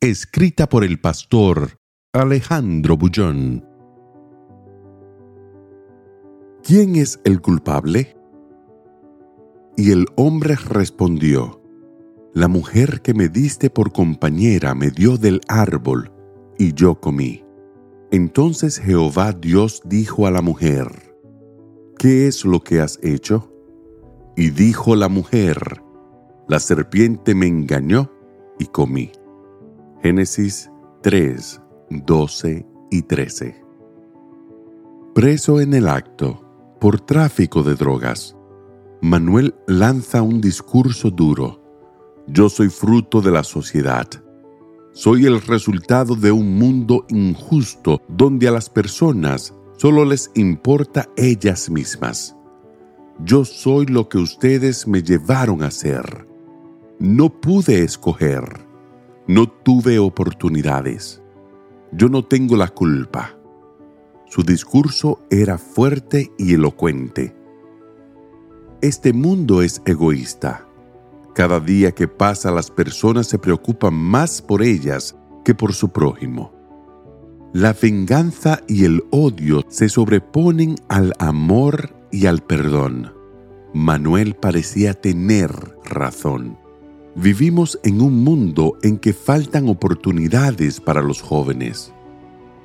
Escrita por el pastor Alejandro Bullón. ¿Quién es el culpable? Y el hombre respondió, La mujer que me diste por compañera me dio del árbol, y yo comí. Entonces Jehová Dios dijo a la mujer, ¿Qué es lo que has hecho? Y dijo la mujer, La serpiente me engañó y comí. Génesis 3, 12 y 13. Preso en el acto por tráfico de drogas, Manuel lanza un discurso duro. Yo soy fruto de la sociedad. Soy el resultado de un mundo injusto donde a las personas solo les importa ellas mismas. Yo soy lo que ustedes me llevaron a ser. No pude escoger. No tuve oportunidades. Yo no tengo la culpa. Su discurso era fuerte y elocuente. Este mundo es egoísta. Cada día que pasa las personas se preocupan más por ellas que por su prójimo. La venganza y el odio se sobreponen al amor y al perdón. Manuel parecía tener razón. Vivimos en un mundo en que faltan oportunidades para los jóvenes.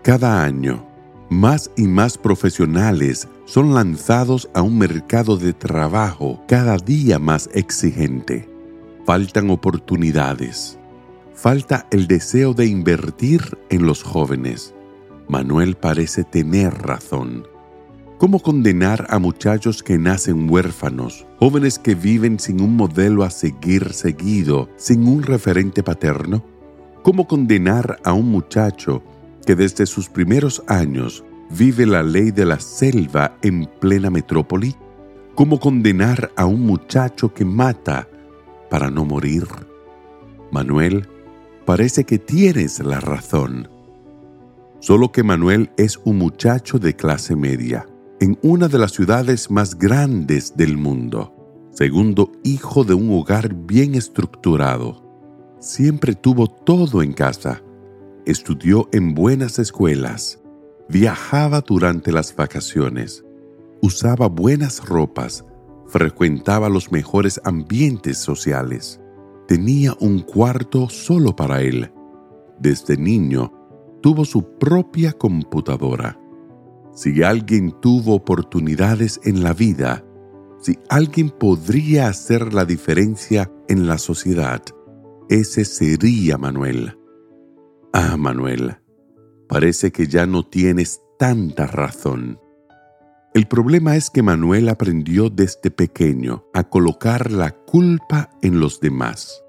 Cada año, más y más profesionales son lanzados a un mercado de trabajo cada día más exigente. Faltan oportunidades. Falta el deseo de invertir en los jóvenes. Manuel parece tener razón. ¿Cómo condenar a muchachos que nacen huérfanos, jóvenes que viven sin un modelo a seguir seguido, sin un referente paterno? ¿Cómo condenar a un muchacho que desde sus primeros años vive la ley de la selva en plena metrópoli? ¿Cómo condenar a un muchacho que mata para no morir? Manuel, parece que tienes la razón. Solo que Manuel es un muchacho de clase media en una de las ciudades más grandes del mundo. Segundo hijo de un hogar bien estructurado. Siempre tuvo todo en casa. Estudió en buenas escuelas. Viajaba durante las vacaciones. Usaba buenas ropas. Frecuentaba los mejores ambientes sociales. Tenía un cuarto solo para él. Desde niño, tuvo su propia computadora si alguien tuvo oportunidades en la vida, si alguien podría hacer la diferencia en la sociedad, ese sería Manuel. Ah, Manuel, parece que ya no tienes tanta razón. El problema es que Manuel aprendió desde pequeño a colocar la culpa en los demás.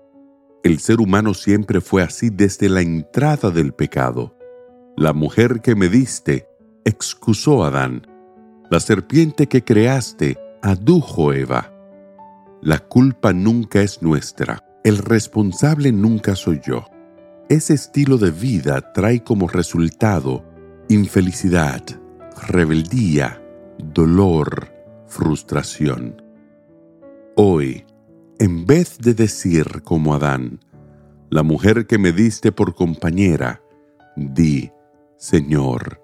El ser humano siempre fue así desde la entrada del pecado. La mujer que me diste excusó Adán. La serpiente que creaste adujo Eva. La culpa nunca es nuestra. El responsable nunca soy yo. Ese estilo de vida trae como resultado infelicidad, rebeldía, dolor, frustración. Hoy, en vez de decir como Adán, la mujer que me diste por compañera, di, Señor,